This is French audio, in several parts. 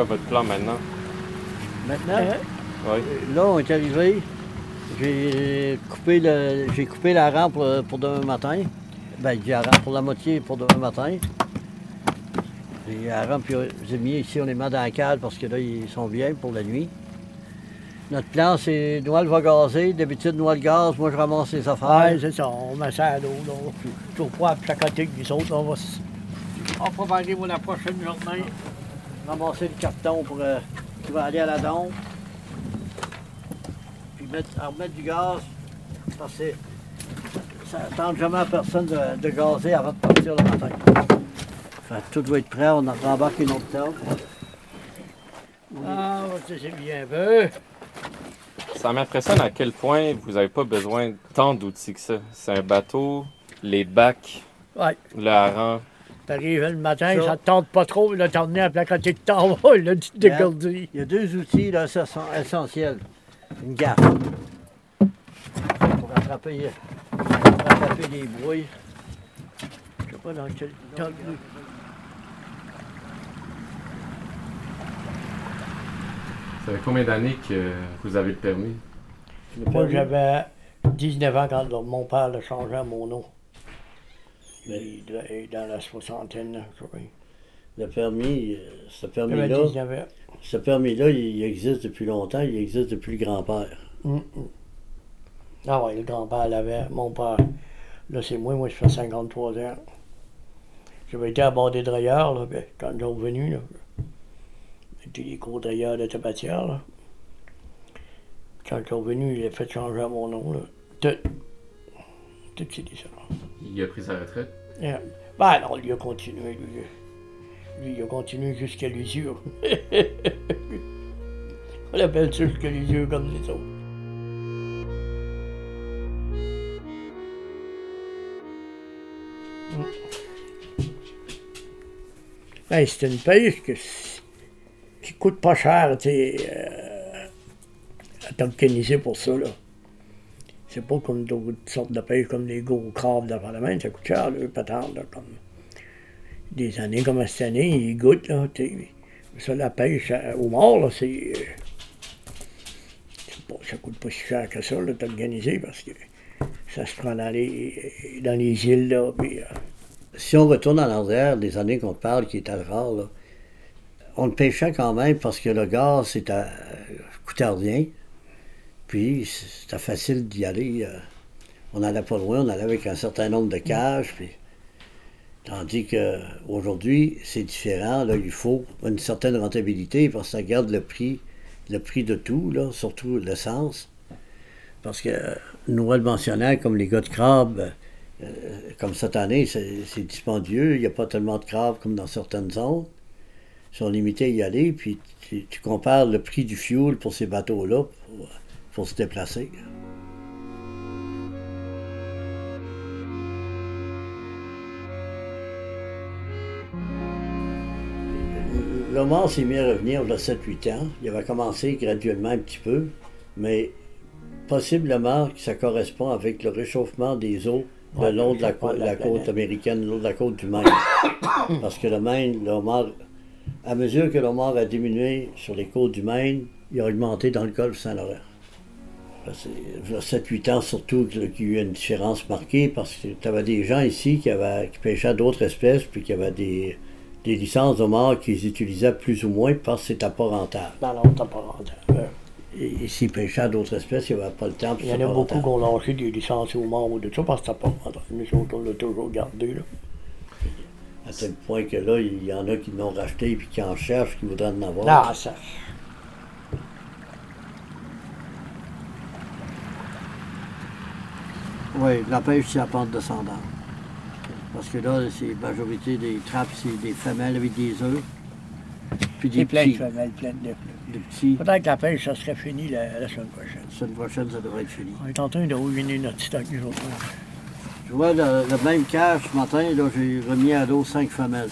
quoi votre plan maintenant? Maintenant? Oui. là, on est arrivé. J'ai coupé, le, j'ai coupé la rampe pour, demain matin. Ben, j'ai la rampe pour la moitié pour demain matin. Et la rampe, puis, j'ai mis ici, on les met dans la cale parce que là, ils sont bien pour la nuit. Notre plan, c'est Noël va gazer. D'habitude, Noël gaz, moi, je ramasse les affaires. Ouais, c'est ça. On met ça à l'eau, là. Tout chaque côté que les autres, on va se... On va préparer pour la prochaine journée. Ramasser le carton pour, euh, qui va aller à la dompe. Puis mettre, en remettre du gaz, parce que ça ne tente jamais à personne de, de gazer avant de partir le matin. Fait que tout doit être prêt, on rembarque une autre table. Ah, c'est c'est bien peu. Ça m'impressionne à quel point vous n'avez pas besoin de tant d'outils que ça. C'est un bateau, les bacs, Ouais. le hareng. T'arrives le matin, Ça. ça te tente pas trop, là, t'en venais à la côté de ton là, tu te dégourdis. Il y a deux outils là, ça sont essentiels. Une gaffe. Pour attraper, pour attraper les brouilles. Je sais pas dans quel temps. Ça fait combien d'années que vous avez le permis? Le Moi, j'avais 19 ans quand mon père l'a changé à mon nom. Il est dans la soixantaine, là, je crois. Le permis, euh, ce permis-là, 19 ans. ce permis-là, il existe depuis longtemps, il existe depuis le grand-père. Hum, hum. Ah ouais, le grand-père l'avait, mon père. Là, c'est moi, moi, je fais 53 ans. J'avais été à bord des drailleurs, là, ben, quand ils sont venus, là. J'étais les cours drailleurs de tabatière, là. Quand ils sont venus, il a fait changer à mon nom, là. Tout. Tout c'est dit ça. Il a pris sa retraite? Yeah. Ben non, lui a continué, lui. Lui, il a continué jusqu'à l'usure. On l'appelle ça jusqu'à l'usure comme les autres. Ben, c'est une pêche que qui coûte pas cher, tu sais, euh, à t'organiser pour ça, là. C'est pas comme d'autres sortes de pêche, comme les gros crabes de Parlement, ça coûte cher, le là, comme des années comme cette année, ils goûtent, là, Ça, la pêche au mort, là, c'est... euh, ça coûte pas si cher que ça, d'organiser, parce que ça se prend dans les, dans les îles, là, euh, Si on retourne en arrière, des années qu'on parle, qui étaient rares, là, on le pêchait quand même parce que le gaz, c'était, euh, coûtait rien. Puis, c'était facile d'y aller. euh, on n'allait pas loin, on allait avec un certain nombre de cages. Puis, tandis qu'aujourd'hui, c'est différent. Là, il faut une certaine rentabilité parce que ça garde le prix, le prix de tout, là, surtout l'essence. Parce que euh, Noël mentionnait, comme les gars de crabe, euh, comme cette année, c'est dispendieux. Il n'y a pas tellement de crabes comme dans certaines zones. Ils sont limités à y aller. Puis tu, tu compares le prix du fuel pour ces bateaux-là pour, se déplacer. L'Omar s'est mis à revenir il y a 7-8 ans. Il avait commencé graduellement un petit peu, mais possiblement que ça correspond avec le réchauffement des eaux le Ouais, long de la, la la côte américaine, le long de la côte du Maine. Parce que le Maine, le à mesure que le homard a diminué sur les côtes du Maine, il a augmenté dans le golfe Saint-Laurent. 7-8 ans surtout qu'il y a eu une différence marquée parce que tu avais des gens ici qui, avaient, qui pêchaient d'autres espèces puis qui avaient des, des licences d'homard qu'ils utilisaient plus ou moins parce que c'était pas rentable. dans l'autre, t'as pas rentable. Et, et s'ils pêchaient d'autres espèces, il n'y avait pas le temps. Il y en c'était a beaucoup rentable. qui ont lâché des licences au mort ou de ça parce que t'as pas rentable. Nous autres, on l'a toujours gardé, là. À tel point que là, il y en a qui l'ont racheté puis qui en cherchent, qui voudraient en avoir. Là, ça... Oui, la pêche, c'est la pente descendante. Parce que là, c'est la majorité des trappes, c'est des femelles avec des œufs. Puis des plein de petits. femelles, plein de... Des petits. Peut-être que la pêche, ça serait fini la, la semaine prochaine. La semaine prochaine, ça devrait être fini. On est en train de ruiner notre stock, nous autres. Tu vois, le, le même cache, ce matin, là, j'ai remis à l'eau cinq femelles.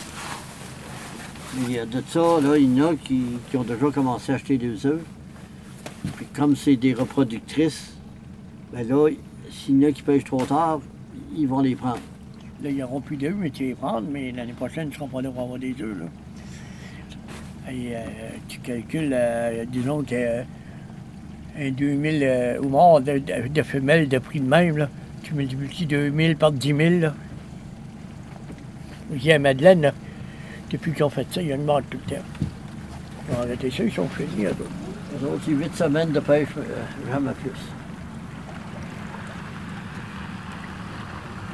Mais euh, de ça, là, il y en a qui, qui ont déjà commencé à acheter des œufs. Puis comme c'est des reproductrices, ben là, s'il y en a qui pêchent trop tard, ils vont les prendre. Là, ils n'auront plus d'œufs, mais tu les prendre, mais l'année prochaine, ils ne seront pas là pour avoir des œufs, là. Et, euh, tu calcules, euh, disons que euh, un 2000 euh, homards de, de, de femelles de prix de même, là, tu multiplies 2000 par 10 000. Là. Ici à Madeleine, là, depuis qu'ils ont fait ça, ils augmentent tout le temps. Ils ont arrêté ça, ils sont finis. Les autres, c'est huit semaines de pêche, euh, jamais plus.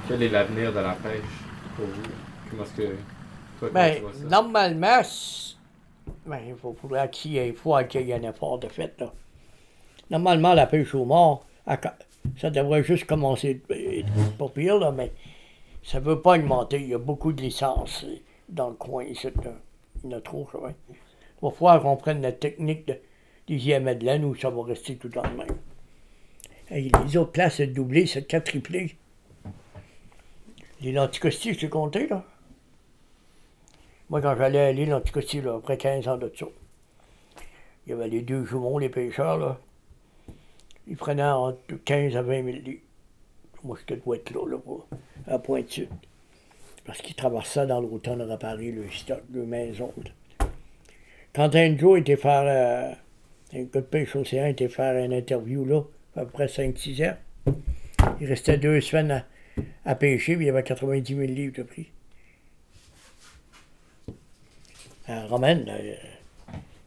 Quel est l'avenir de la pêche pour vous? Comment est-ce que toi, Ben, tu vois ça? normalement, c'est- ben, il faut, qu'il faut y ait un effort de fait. Là. Normalement, la pêche au mort, ça devrait juste commencer euh, pas pire, là, mais ça ne veut pas augmenter. Il y a beaucoup de licences euh, dans le coin ici. Il y en a trop, ça va. Il va falloir qu'on prenne la technique de, des à Madeleine où ça va rester tout temps le même. Hey, les autres places, c'est doublé, c'est quatre Les lenticostis, c'est compté, là. Moi, quand j'allais à l'île Anticosti, là, après 15 ans de ça, il y avait les deux jumeaux, les pêcheurs, là. Ils prenaient entre 15 à 20 000 livres. Moi, je dois être là, là, à Pointe-Sud. Parce qu'ils traversaient dans l'automne réparer le stock de maison. là. Quand un jour était faire, euh, un gars de pêche océan était faire une interview, là, à peu près 5-6 heures. Il restait deux semaines à, à pêcher, puis il y avait 90 000 livres de prix. À Romaine, là, euh,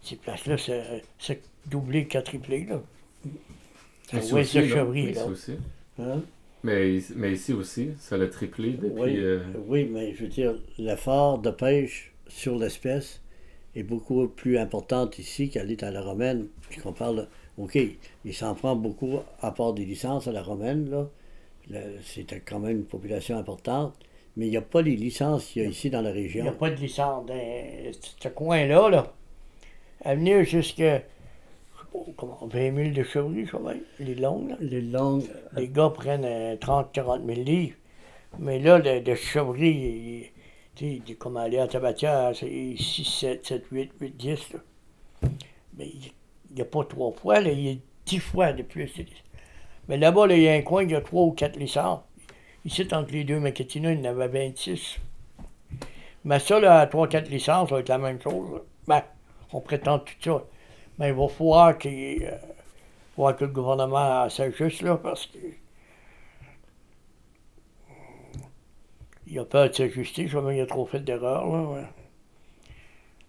ces places-là, c'est c'est doublé, quadruplé, là. L'ouest aussi, de là. Aussi. Hein? Mais, ici- mais ici aussi, ça l'a triplé depuis. Oui, euh, oui, mais je veux dire, l'effort de pêche sur l'espèce est beaucoup plus important ici qu'elle est à la romaine. Puis qu'on parle, OK, il s'en prend beaucoup à part des licences à la romaine, là. C'est quand même une population importante, mais il n'y a pas les licences qu'il y a ici dans la Il n'y a région. pas de licence dans ce coin-là, là. À venir jusqu'à, je sais pas, comment, 20 000 de chevry, ça va les longues, là. Les longues, Les gars prennent euh, 30-40 000 livres. Mais là, de chevry, il- tu sais, comme aller à Tabatière, c'est 6, 7, 7, 8, 8, 10. Là. Mais il n'y a pas trois fois, là, il y a 10 fois de plus. Mais là-bas, là, il y a un coin qui a 3 ou 4 licences. Ici, entre les deux Maquetina, il y en avait 26. Mais ça, là, à 3-4 licences, ça va être la même chose. Ben, on prétend tout ça. Mais il va falloir qu'il euh, voir que le gouvernement s'ajuste là, parce que il a peur de s'ajuster, je qu'il a trop fait d'erreurs. Là.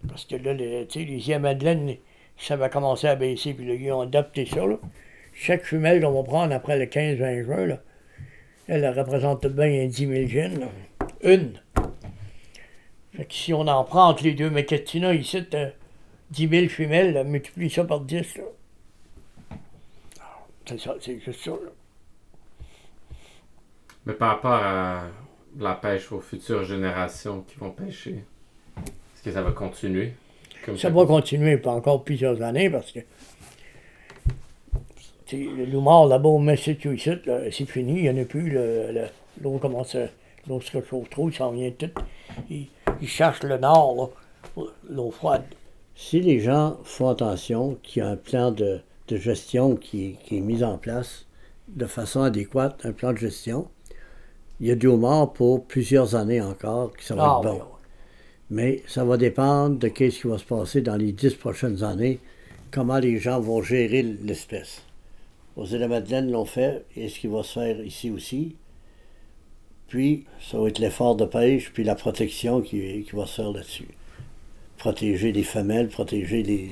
Parce que là, les, tu sais, les îles à Madeleine, ça va commencer à baisser, puis là, ils ont adapté ça. Là. Chaque femelle qu'on va prendre après le 15-20 juin, là, elle, représente bien un 10 000 jeunes. là. Une. Fait que si on en prend entre les deux Mécatina ici, t'as 10 000 femelles, là, multiplie ça par 10. Là. C'est ça, c'est juste ça. Là. Mais par rapport à la pêche aux futures générations qui vont pêcher, est-ce que ça va continuer? Comme Ça va continuer pour encore plusieurs années parce que Loumard là-bas au Massachusetts, là, c'est fini, il n'y en a plus. le- le- L'eau commence à. L'eau se réchauffe trop, il s'en vient tout. Il, il cherche le nord, là, l'eau froide. si les gens font attention, qu'il y a un plan de, de gestion qui, est- qui est mis en place de façon adéquate, un plan de gestion, il y a du homard pour plusieurs années encore qui ça va Ah, être bon. oui, oui. Mais ça va dépendre de ce qui va se passer dans les dix prochaines années, comment les gens vont gérer l'espèce. Aux îles de la Madeleine l'ont fait, et ce qui va se faire ici aussi. Puis, ça va être l'effort de pêche, puis la protection qui, qui va se faire là-dessus. Protéger les femelles, protéger les...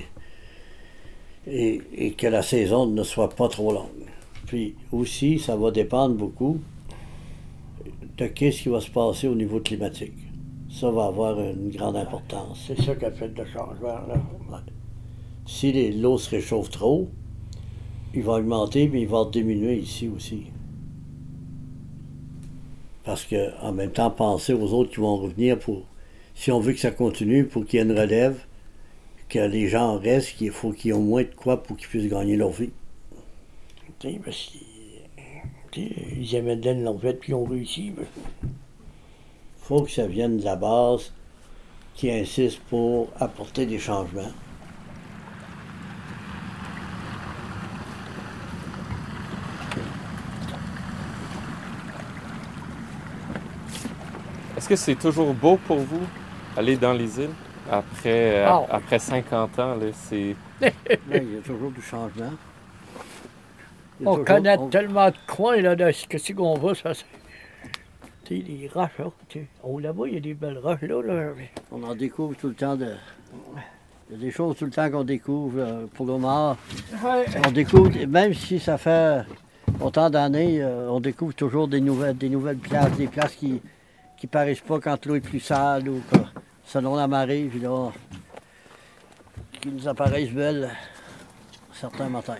Et, et que la saison ne soit pas trop longue. Puis aussi, ça va dépendre beaucoup de qu'est-ce qui va se passer au niveau climatique. Ça va avoir une grande importance. C'est ça qui a fait le changement. Là. Si l'eau se réchauffe trop, il va augmenter, mais il va diminuer ici aussi. Parce que en même temps, penser aux autres qui vont revenir pour. Si on veut que ça continue, pour qu'il y ait une relève, que les gens restent, qu'il faut qu'ils aient au moins de quoi pour qu'ils puissent gagner leur vie. Tu sais, parce tu sais, les Amédènes l'ont fait puis ils ont réussi. mais- faut que ça vienne de la base qui insiste pour apporter des changements. Est-ce que c'est toujours beau pour vous, aller dans les îles? après, Ah. après 50 ans, là, c'est. Là, il y a toujours du changement. On toujours- connaît on- tellement de coins là, de ce que c'est qu'on va, ça c'est. Tu sais, les roches, là. tu. Oh, là-bas, il y a des belles roches, là. là. On en découvre tout le temps de. Il y a des choses tout le temps qu'on découvre euh, pour le mort. On découvre, même si ça fait autant d'années, euh, on découvre toujours des nouvelles, des nouvelles places, des places qui qui paraissent pas quand l'eau est plus sale ou que- selon la marée, puis là, qui nous apparaissent belles certains matins.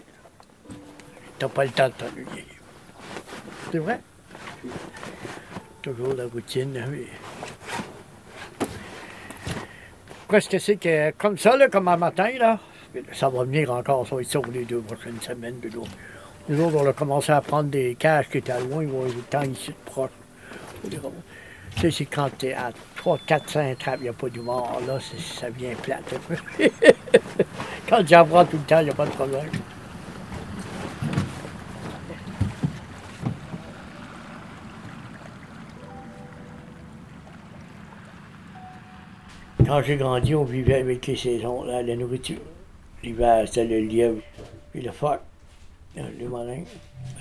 T'as pas le temps de t'ennuyer. C'est vrai? Toujours la routine, oui. Qu'est-ce que c'est que, comme ça, comme un matin, là, ça va venir encore, ça va être ça pour les deux prochaines semaines. Puis là, nous autres, on a commencé à prendre des caches qui étaient loin, ils vont être ici de proche. Tu sais, c'est quand t'es à 3, 4, 5 trappes, il n'y a pas d'humour, là, ça vient plate un peu. quand j'en prends tout le temps, il n'y a pas de problème. Quand j'ai grandi, on vivait avec les saisons, la nourriture. L'hiver, c'était le lièvre, puis le phoque, le marin.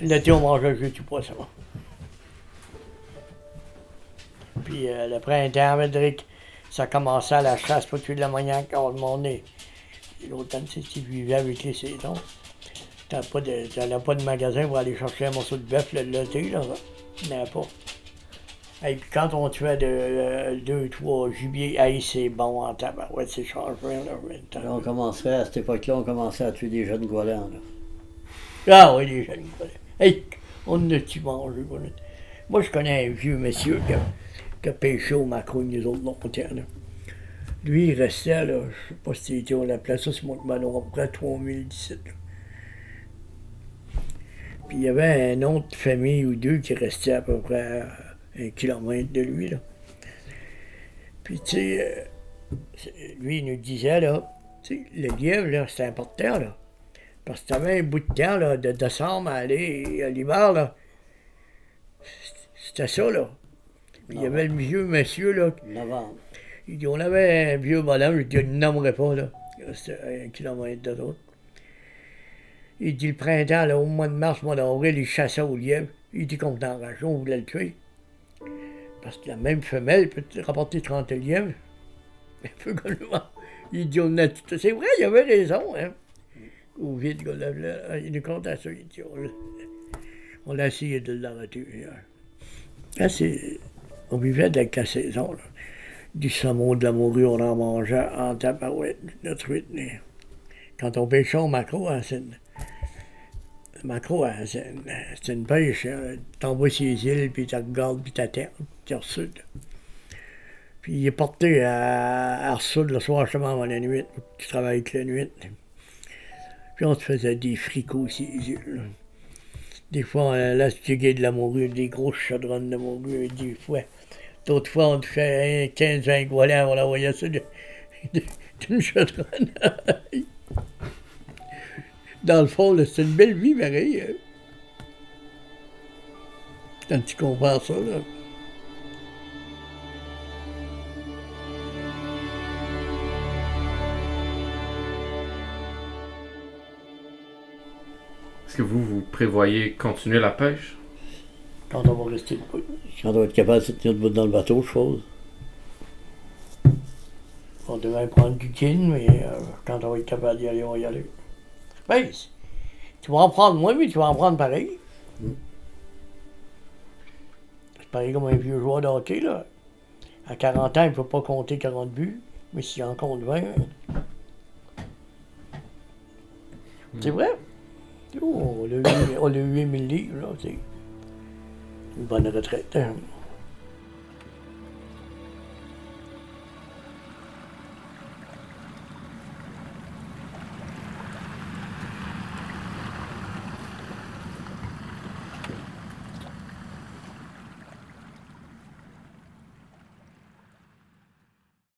L'été, on mangeait juste du poisson. Puis euh, le printemps, ça commençait à la chasse pour tuer de la maniaque quand le monde est. Et L'automne, c'est tu vivais avec les saisons. T'avais pas de, t'avais pas de magasin pour aller chercher un morceau de bœuf le l'été, là. Il n'y en avait pas. Et puis quand on tuait de, euh, deux, trois gibiers, hey, c'est bon en tabarouette, c'est changeant, là, on commencerait, à cette époque-là, on commençait à tuer des jeunes goélands. là. Ah oui, les jeunes. Hey, on a-tu mangé? Moi, je connais un vieux monsieur qui a pêché au macro, nous autres, longtemps. Lui, il restait, là, je sais pas si c'était, on l'appelait ça, c'est mon ballon, à peu près 3017. là. Puis il y avait un autre famille ou deux qui restait à peu près un kilomètre de lui, là. Puis, tu sais, euh, lui, il nous disait, là, tu sais, le lièvre, là, c'est important, là. Parce que t'avais un bout de temps, là, de décembre à aller à l'hiver, là. C'était ça, là. Puis il y avait le vieux monsieur, là. Il dit, on avait un vieux bonhomme, je dis, je ne nommerai pas, là. C'était un kilomètre de. Il dit, le printemps, là, au mois de mars, mois d'avril, il chassait au lièvre. Il dit était enragé, on voulait le tuer. Parce que la même femelle peut rapporter 30 lièvres. Un peu comme. Il dit, on a tout... C'est vrai, il avait raison, hein. Au vide, il compte à ça, il dit, on l'a- essayé de l'arrêter. Là, c'est... On vivait avec la saison, là. Du saumon, de la morue, on en mangeait en tabarouette, de truite. Quand on pêchait au macro, c'est une... C'est une, pêche. Hein. T'en vas sur les îles, puis tu regardes, puis t'attends, tu sud. Puis il est porté à, sud le soir, justement, avant la nuit. Tu travailles avec la nuit. Puis on se faisait des fricots sur les îles. Des fois, on l'astiguait de la des grosses chaudronnes de morue, des fois. D'autres fois, on touchait 15-20 goélands, on l'envoyait ça de- de- d'une chaudronne. Dans le fond, c'est une belle vie, pareil. hein. Quand tu compares ça, là. Est-ce que vous, vous prévoyez continuer la pêche? Quand on va rester. Quand on va être capable de se tenir debout dans le bateau, je suppose. On devait prendre du kin, mais euh, quand on va être capable d'y aller, on va y aller. Ben, tu vas en prendre moins, mais tu vas en prendre pareil. Mm. C'est pareil comme un vieux joueur de hockey, là. À 40 ans, il ne peut pas compter 40 buts, mais s'il en compte 20. C'est vrai? Oh, on a eu- on a eu 8000 livres, là, c'est une bonne retraite. hein.